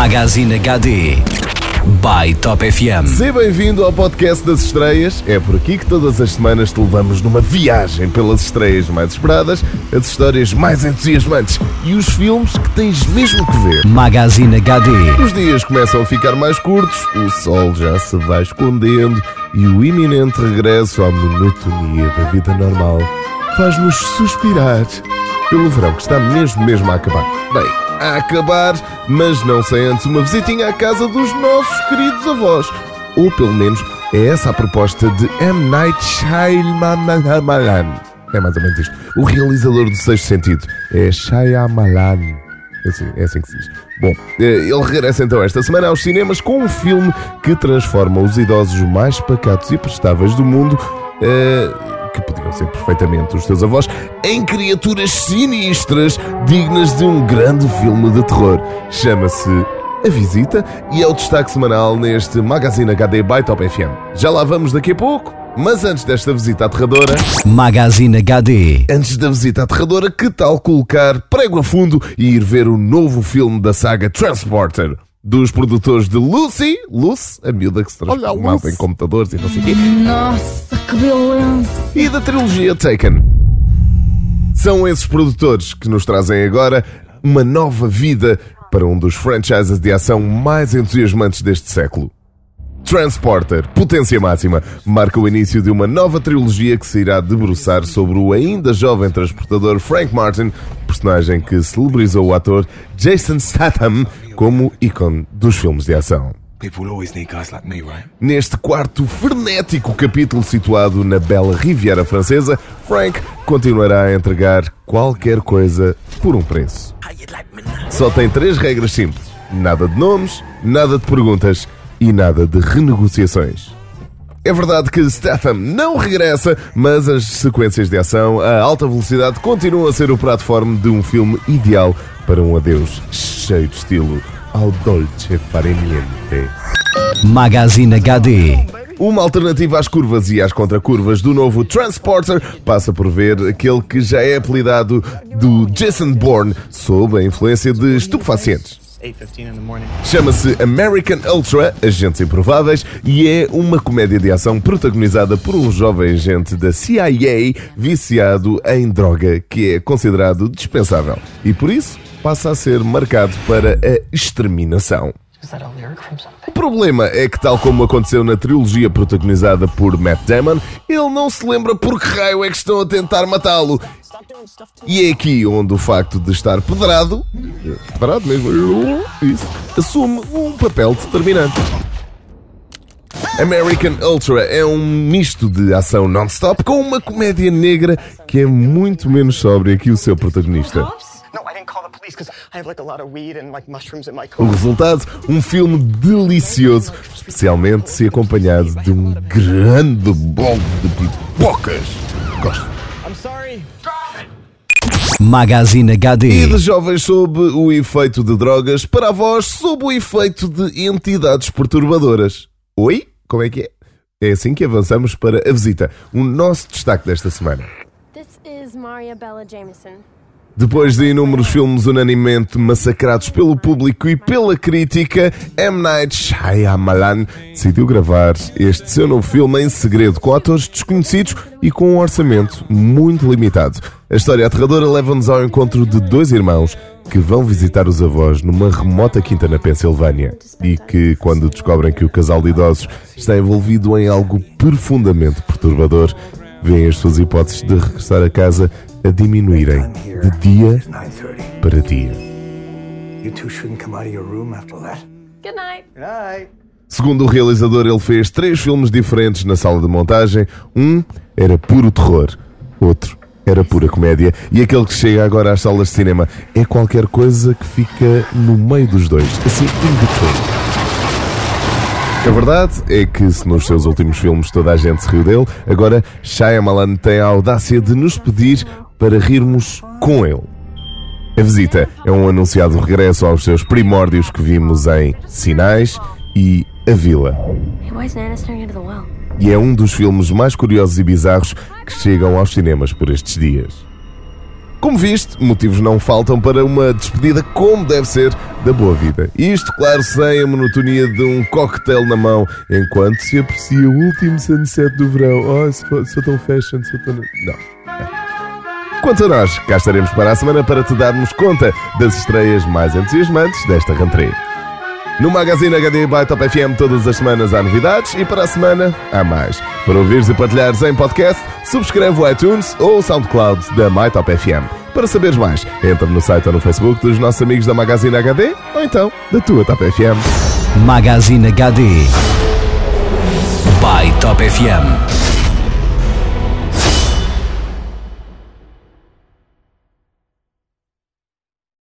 Magazine HD by Top FM. Seja bem-vindo ao podcast das estreias. É por aqui que todas as semanas te levamos numa viagem pelas estreias mais esperadas, as histórias mais entusiasmantes e os filmes que tens mesmo que ver. Magazine HD. Os dias começam a ficar mais curtos, o sol já se vai escondendo e o iminente regresso à monotonia da vida normal faz-nos suspirar pelo verão que está mesmo, mesmo a acabar. Bem, a acabar, mas não sem antes uma visitinha à casa dos nossos queridos avós. Ou pelo menos é essa a proposta de M. Night Shyamalan. É mais ou menos isto. O realizador do Sexto Sentido é Shyamalan. É assim, é assim que se diz. Bom, eh, ele regressa então esta semana aos cinemas com um filme que transforma os idosos mais pacatos e prestáveis do mundo. eh, que podiam ser perfeitamente os teus avós, em criaturas sinistras dignas de um grande filme de terror. Chama-se A Visita e é o destaque semanal neste Magazine HD by Top FM. Já lá vamos daqui a pouco, mas antes desta visita aterradora, Magazine HD. antes da visita aterradora, que tal colocar prego a fundo e ir ver o novo filme da saga Transporter? Dos produtores de Lucy, Lucy, a miúda que se transformava em computadores e não sei o quê, Nossa, que beleza! e da trilogia Taken. São esses produtores que nos trazem agora uma nova vida para um dos franchises de ação mais entusiasmantes deste século. Transporter, potência máxima, marca o início de uma nova trilogia que se irá debruçar sobre o ainda jovem transportador Frank Martin, personagem que celebrizou o ator Jason Statham como ícone dos filmes de ação. People will always need guys like me, right? Neste quarto frenético capítulo situado na bela Riviera Francesa, Frank continuará a entregar qualquer coisa por um preço. Só tem três regras simples: nada de nomes, nada de perguntas e nada de renegociações. É verdade que Statham não regressa, mas as sequências de ação a alta velocidade continuam a ser o prato forte de um filme ideal para um adeus cheio de estilo ao dolce far niente. Magazine HD. Uma alternativa às curvas e às contracurvas do novo Transporter passa por ver aquele que já é apelidado do Jason Bourne sob a influência de estupefacientes. 8.15 in the morning. Chama-se American Ultra, Agentes Improváveis, e é uma comédia de ação protagonizada por um jovem agente da CIA viciado em droga que é considerado dispensável e por isso passa a ser marcado para a exterminação. O problema é que, tal como aconteceu na trilogia protagonizada por Matt Damon, ele não se lembra por que raio é que estão a tentar matá-lo. E é aqui onde o facto de estar pedrado, pedrado mesmo, isso, assume um papel determinante. American Ultra é um misto de ação non-stop com uma comédia negra que é muito menos sóbria que o seu protagonista. O resultado, um filme delicioso, especialmente se acompanhado de um grande bolo de pipocas. Gosto. Magazine E HD. de jovens sob o efeito de drogas para avós sob o efeito de entidades perturbadoras. Oi? Como é que é? É assim que avançamos para a visita, o nosso destaque desta semana. This is Maria Bella Jameson. Depois de inúmeros filmes unanimemente massacrados pelo público e pela crítica, M. Night Shyamalan decidiu gravar este seu novo filme em segredo com atores desconhecidos e com um orçamento muito limitado. A história aterradora leva-nos ao encontro de dois irmãos que vão visitar os avós numa remota quinta na Pensilvânia e que, quando descobrem que o casal de idosos está envolvido em algo profundamente perturbador, veem as suas hipóteses de regressar a casa a diminuírem de dia 9.30. para dia. You two shouldn't come out of your room after that. Good night. Good night. Segundo o realizador, ele fez três filmes diferentes na sala de montagem. Um era puro terror, outro era pura comédia e aquele que chega agora às salas de cinema é qualquer coisa que fica no meio dos dois, assim in between. A verdade é que se nos seus últimos filmes toda a gente se riu dele, agora Shyamalan tem a audácia de nos pedir para rirmos com ele. A visita é um anunciado regresso aos seus primórdios que vimos em Sinais e A Vila. E é um dos filmes mais curiosos e bizarros que chegam aos cinemas por estes dias. Como viste, motivos não faltam para uma despedida como deve ser da boa vida. Isto, claro, sem a monotonia de um cocktail na mão, enquanto se aprecia o último sunset do verão. Oh, sou, sou tão fashion, sou tão. Não. Quanto a nós, cá estaremos para a semana para te darmos conta das estreias mais entusiasmantes desta rentrée. No Magazine HD by Top FM todas as semanas há novidades e para a semana há mais. Para ouvires e partilhares em podcast, subscreve o iTunes ou o SoundCloud da My Top FM. Para saberes mais, entra no site ou no Facebook dos nossos amigos da Magazine HD ou então da tua Top FM. Magazine HD. By Top FM.